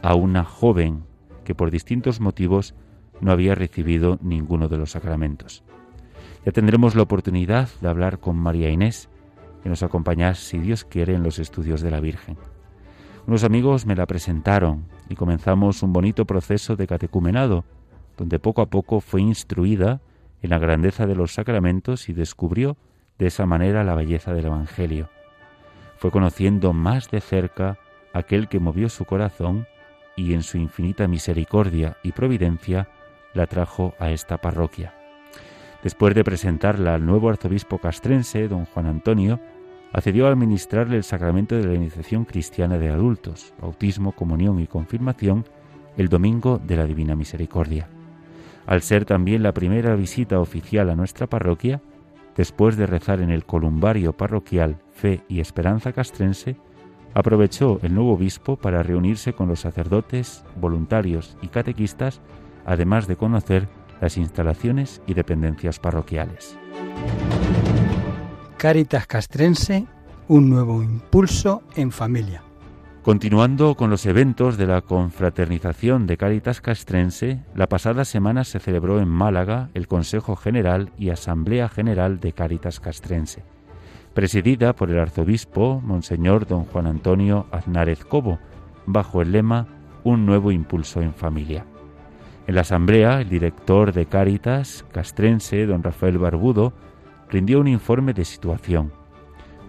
a una joven que por distintos motivos no había recibido ninguno de los sacramentos. Ya tendremos la oportunidad de hablar con María Inés, que nos acompaña, si Dios quiere, en los estudios de la Virgen. Unos amigos me la presentaron y comenzamos un bonito proceso de catecumenado, donde poco a poco fue instruida en la grandeza de los sacramentos y descubrió de esa manera la belleza del Evangelio. Fue conociendo más de cerca aquel que movió su corazón y en su infinita misericordia y providencia la trajo a esta parroquia. Después de presentarla al nuevo arzobispo castrense, don Juan Antonio, accedió a administrarle el sacramento de la iniciación cristiana de adultos, bautismo, comunión y confirmación el domingo de la Divina Misericordia. Al ser también la primera visita oficial a nuestra parroquia, después de rezar en el columbario parroquial Fe y Esperanza Castrense, aprovechó el nuevo obispo para reunirse con los sacerdotes, voluntarios y catequistas, además de conocer las instalaciones y dependencias parroquiales. Caritas Castrense, un nuevo impulso en familia. Continuando con los eventos de la confraternización de Caritas Castrense, la pasada semana se celebró en Málaga el Consejo General y Asamblea General de Caritas Castrense, presidida por el arzobispo Monseñor don Juan Antonio Aznárez Cobo, bajo el lema Un nuevo impulso en familia. En la asamblea, el director de Caritas Castrense, don Rafael Barbudo, rindió un informe de situación.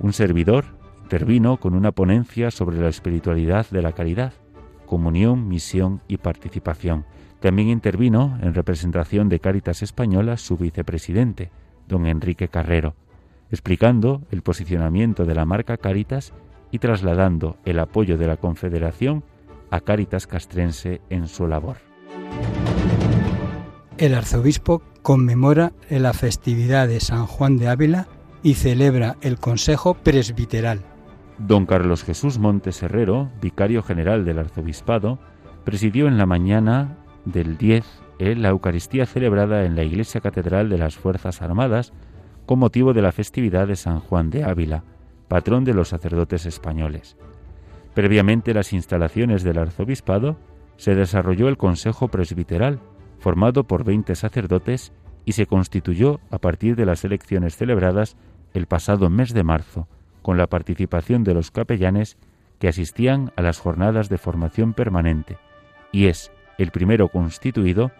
Un servidor intervino con una ponencia sobre la espiritualidad de la caridad, comunión, misión y participación. También intervino, en representación de Cáritas Española, su vicepresidente, don Enrique Carrero, explicando el posicionamiento de la marca Cáritas y trasladando el apoyo de la Confederación a Cáritas Castrense en su labor. El arzobispo conmemora la festividad de San Juan de Ávila y celebra el Consejo Presbiteral. Don Carlos Jesús Montes Herrero, vicario general del arzobispado, presidió en la mañana del 10 eh, la Eucaristía celebrada en la Iglesia Catedral de las Fuerzas Armadas con motivo de la festividad de San Juan de Ávila, patrón de los sacerdotes españoles. Previamente las instalaciones del arzobispado se desarrolló el Consejo Presbiteral, formado por 20 sacerdotes y se constituyó a partir de las elecciones celebradas el pasado mes de marzo, con la participación de los capellanes que asistían a las jornadas de formación permanente, y es el primero constituido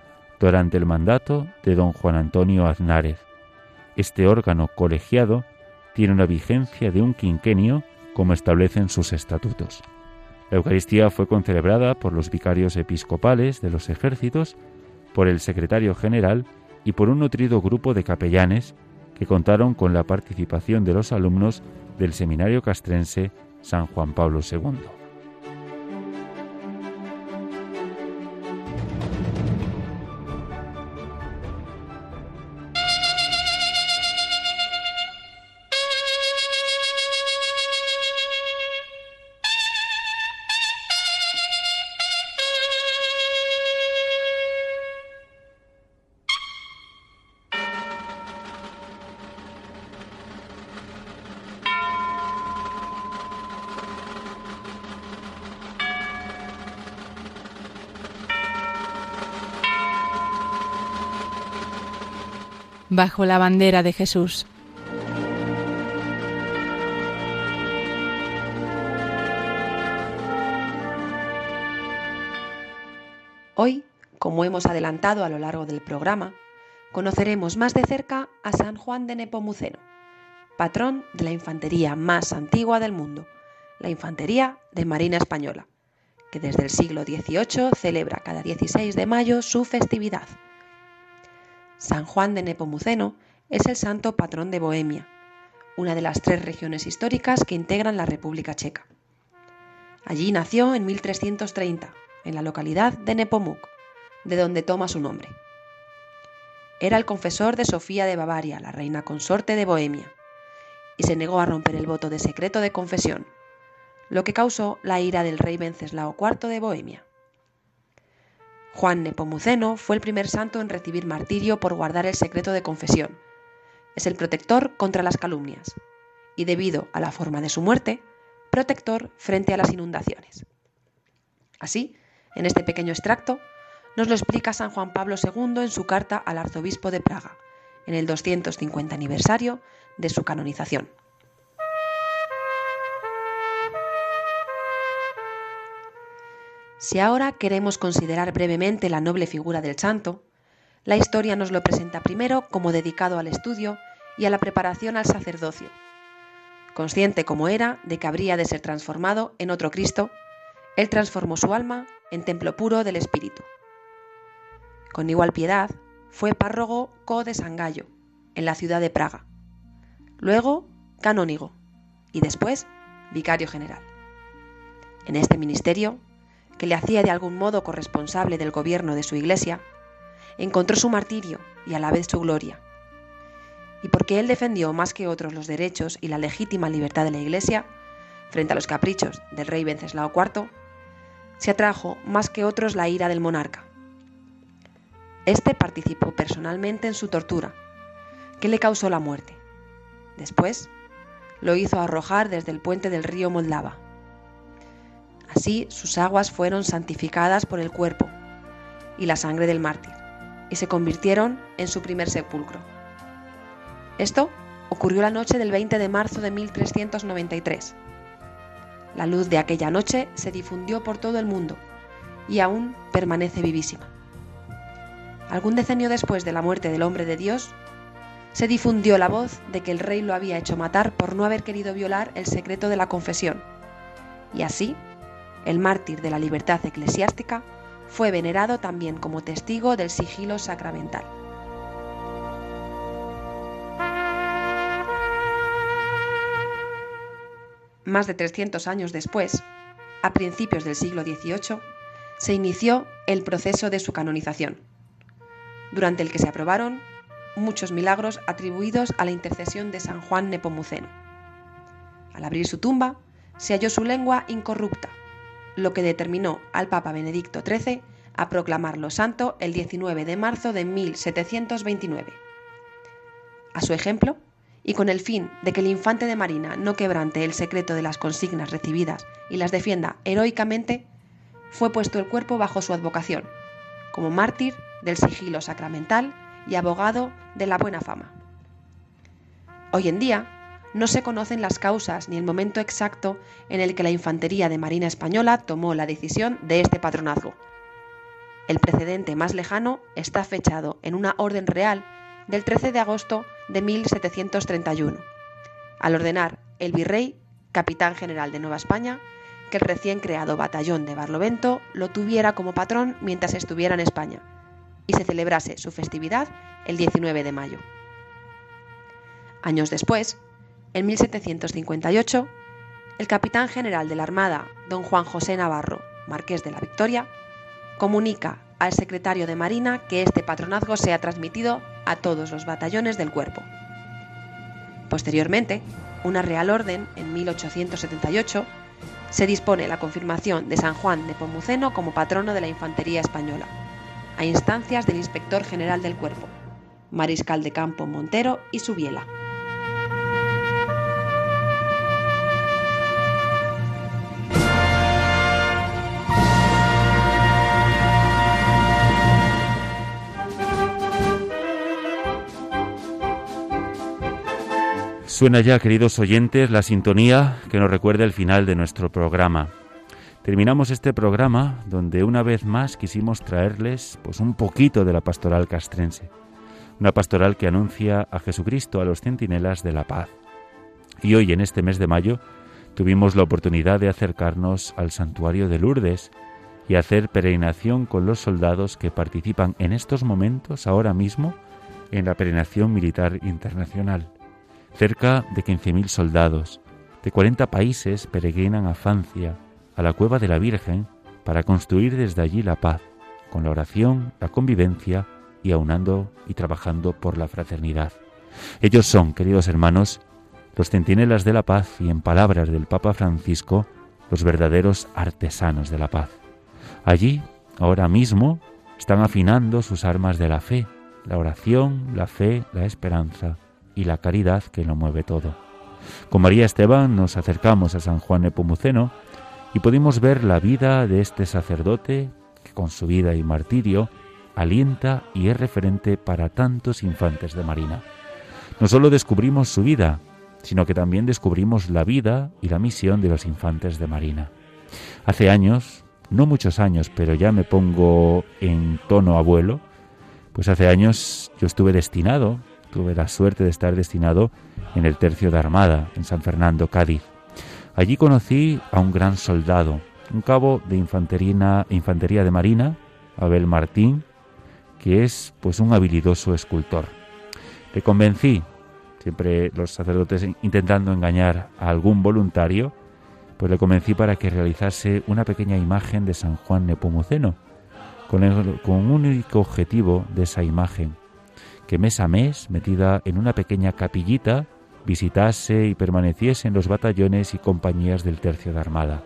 durante el mandato de don Juan Antonio Aznárez. Este órgano colegiado tiene una vigencia de un quinquenio como establecen sus estatutos. La Eucaristía fue concelebrada por los vicarios episcopales de los ejércitos por el secretario general y por un nutrido grupo de capellanes que contaron con la participación de los alumnos del Seminario Castrense San Juan Pablo II. Bajo la bandera de Jesús. Hoy, como hemos adelantado a lo largo del programa, conoceremos más de cerca a San Juan de Nepomuceno, patrón de la infantería más antigua del mundo, la Infantería de Marina Española, que desde el siglo XVIII celebra cada 16 de mayo su festividad. San Juan de Nepomuceno es el santo patrón de Bohemia, una de las tres regiones históricas que integran la República Checa. Allí nació en 1330, en la localidad de Nepomuk, de donde toma su nombre. Era el confesor de Sofía de Bavaria, la reina consorte de Bohemia, y se negó a romper el voto de secreto de confesión, lo que causó la ira del rey Venceslao IV de Bohemia. Juan Nepomuceno fue el primer santo en recibir martirio por guardar el secreto de confesión. Es el protector contra las calumnias y debido a la forma de su muerte, protector frente a las inundaciones. Así, en este pequeño extracto, nos lo explica San Juan Pablo II en su carta al arzobispo de Praga, en el 250 aniversario de su canonización. Si ahora queremos considerar brevemente la noble figura del santo, la historia nos lo presenta primero como dedicado al estudio y a la preparación al sacerdocio. Consciente como era de que habría de ser transformado en otro Cristo, él transformó su alma en templo puro del Espíritu. Con igual piedad, fue párrogo co de San Gallo, en la ciudad de Praga. Luego, canónigo, y después vicario general. En este ministerio, que le hacía de algún modo corresponsable del gobierno de su iglesia, encontró su martirio y a la vez su gloria. Y porque él defendió más que otros los derechos y la legítima libertad de la iglesia, frente a los caprichos del rey Venceslao IV, se atrajo más que otros la ira del monarca. Este participó personalmente en su tortura, que le causó la muerte. Después, lo hizo arrojar desde el puente del río Moldava. Así sus aguas fueron santificadas por el cuerpo y la sangre del mártir, y se convirtieron en su primer sepulcro. Esto ocurrió la noche del 20 de marzo de 1393. La luz de aquella noche se difundió por todo el mundo y aún permanece vivísima. Algún decenio después de la muerte del hombre de Dios, se difundió la voz de que el rey lo había hecho matar por no haber querido violar el secreto de la confesión. Y así, el mártir de la libertad eclesiástica fue venerado también como testigo del sigilo sacramental. Más de 300 años después, a principios del siglo XVIII, se inició el proceso de su canonización, durante el que se aprobaron muchos milagros atribuidos a la intercesión de San Juan Nepomuceno. Al abrir su tumba, se halló su lengua incorrupta, lo que determinó al Papa Benedicto XIII a proclamarlo santo el 19 de marzo de 1729. A su ejemplo, y con el fin de que el infante de Marina no quebrante el secreto de las consignas recibidas y las defienda heroicamente, fue puesto el cuerpo bajo su advocación, como mártir del sigilo sacramental y abogado de la buena fama. Hoy en día, no se conocen las causas ni el momento exacto en el que la Infantería de Marina Española tomó la decisión de este patronazgo. El precedente más lejano está fechado en una orden real del 13 de agosto de 1731, al ordenar el virrey, capitán general de Nueva España, que el recién creado batallón de Barlovento lo tuviera como patrón mientras estuviera en España y se celebrase su festividad el 19 de mayo. Años después, en 1758, el capitán general de la Armada, don Juan José Navarro, marqués de la Victoria, comunica al secretario de Marina que este patronazgo sea transmitido a todos los batallones del cuerpo. Posteriormente, una Real Orden, en 1878, se dispone la confirmación de San Juan de Pomuceno como patrono de la infantería española a instancias del inspector general del cuerpo, mariscal de campo Montero y Subiela. Suena ya, queridos oyentes, la sintonía que nos recuerda el final de nuestro programa. Terminamos este programa donde una vez más quisimos traerles pues un poquito de la pastoral castrense, una pastoral que anuncia a Jesucristo a los centinelas de la paz. Y hoy en este mes de mayo tuvimos la oportunidad de acercarnos al santuario de Lourdes y hacer peregrinación con los soldados que participan en estos momentos ahora mismo en la peregrinación militar internacional. Cerca de 15.000 soldados de 40 países peregrinan a Francia, a la cueva de la Virgen para construir desde allí la paz, con la oración, la convivencia y aunando y trabajando por la fraternidad. Ellos son, queridos hermanos, los centinelas de la paz y en palabras del Papa Francisco, los verdaderos artesanos de la paz. Allí, ahora mismo, están afinando sus armas de la fe, la oración, la fe, la esperanza y la caridad que lo mueve todo. Con María Esteban nos acercamos a San Juan Nepomuceno y pudimos ver la vida de este sacerdote que con su vida y martirio alienta y es referente para tantos infantes de Marina. No solo descubrimos su vida, sino que también descubrimos la vida y la misión de los infantes de Marina. Hace años, no muchos años, pero ya me pongo en tono abuelo, pues hace años yo estuve destinado, tuve la suerte de estar destinado en el Tercio de Armada, en San Fernando, Cádiz. Allí conocí a un gran soldado, un cabo de infantería, de marina, Abel Martín, que es pues un habilidoso escultor. Le convencí, siempre los sacerdotes intentando engañar a algún voluntario, pues le convencí para que realizase una pequeña imagen de San Juan Nepomuceno, con, un único objetivo de esa imagen, que mes a mes, metida en una pequeña capillita, visitase y permaneciese en los batallones y compañías del Tercio de Armada.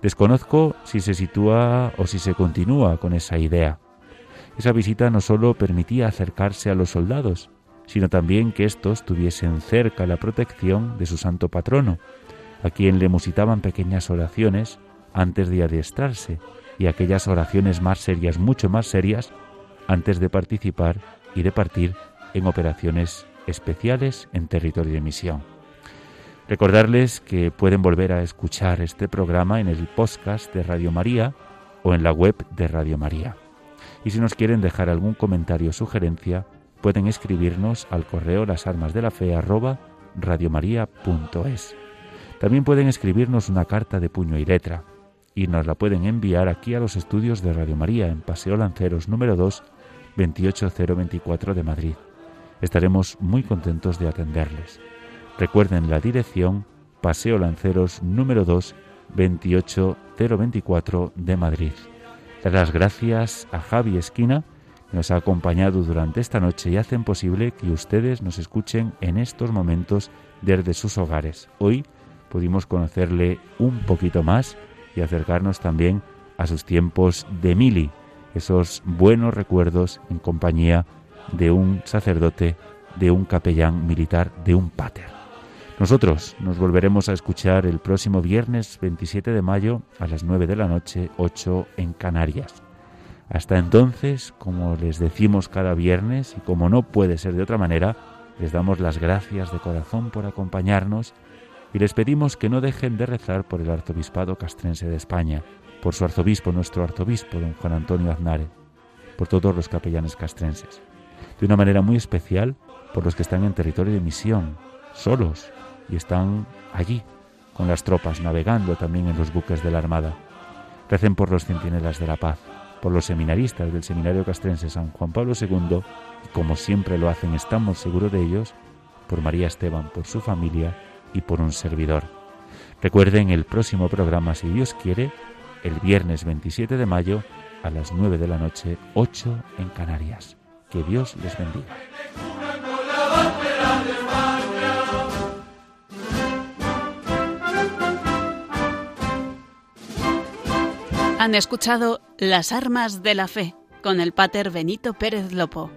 Desconozco si se sitúa o si se continúa con esa idea. Esa visita no sólo permitía acercarse a los soldados, sino también que éstos tuviesen cerca la protección de su santo patrono, a quien le musitaban pequeñas oraciones antes de adiestrarse y aquellas oraciones más serias, mucho más serias, antes de participar y de partir en operaciones especiales en territorio de misión. Recordarles que pueden volver a escuchar este programa en el podcast de Radio María o en la web de Radio María. Y si nos quieren dejar algún comentario o sugerencia, pueden escribirnos al correo las armas de la fe arroba radiomaria.es. También pueden escribirnos una carta de puño y letra y nos la pueden enviar aquí a los estudios de Radio María en Paseo Lanceros número 2, 28024 de Madrid. Estaremos muy contentos de atenderles. Recuerden la dirección Paseo Lanceros número 2, 28024 de Madrid. Dar las gracias a Javi Esquina, que nos ha acompañado durante esta noche y hacen posible que ustedes nos escuchen en estos momentos desde sus hogares. Hoy pudimos conocerle un poquito más y acercarnos también a sus tiempos de mili, esos buenos recuerdos en compañía de un sacerdote, de un capellán militar, de un pater. Nosotros nos volveremos a escuchar el próximo viernes 27 de mayo a las 9 de la noche, 8 en Canarias. Hasta entonces, como les decimos cada viernes y como no puede ser de otra manera, les damos las gracias de corazón por acompañarnos y les pedimos que no dejen de rezar por el arzobispado castrense de España, por su arzobispo, nuestro arzobispo, don Juan Antonio Aznare, por todos los capellanes castrenses. De una manera muy especial por los que están en territorio de misión, solos, y están allí, con las tropas, navegando también en los buques de la Armada. Recen por los centinelas de la paz, por los seminaristas del Seminario Castrense San Juan Pablo II, y como siempre lo hacen, estamos seguros de ellos, por María Esteban, por su familia y por un servidor. Recuerden el próximo programa, si Dios quiere, el viernes 27 de mayo a las 9 de la noche, 8 en Canarias. Que Dios les bendiga. Han escuchado Las Armas de la Fe con el Pater Benito Pérez Lopo.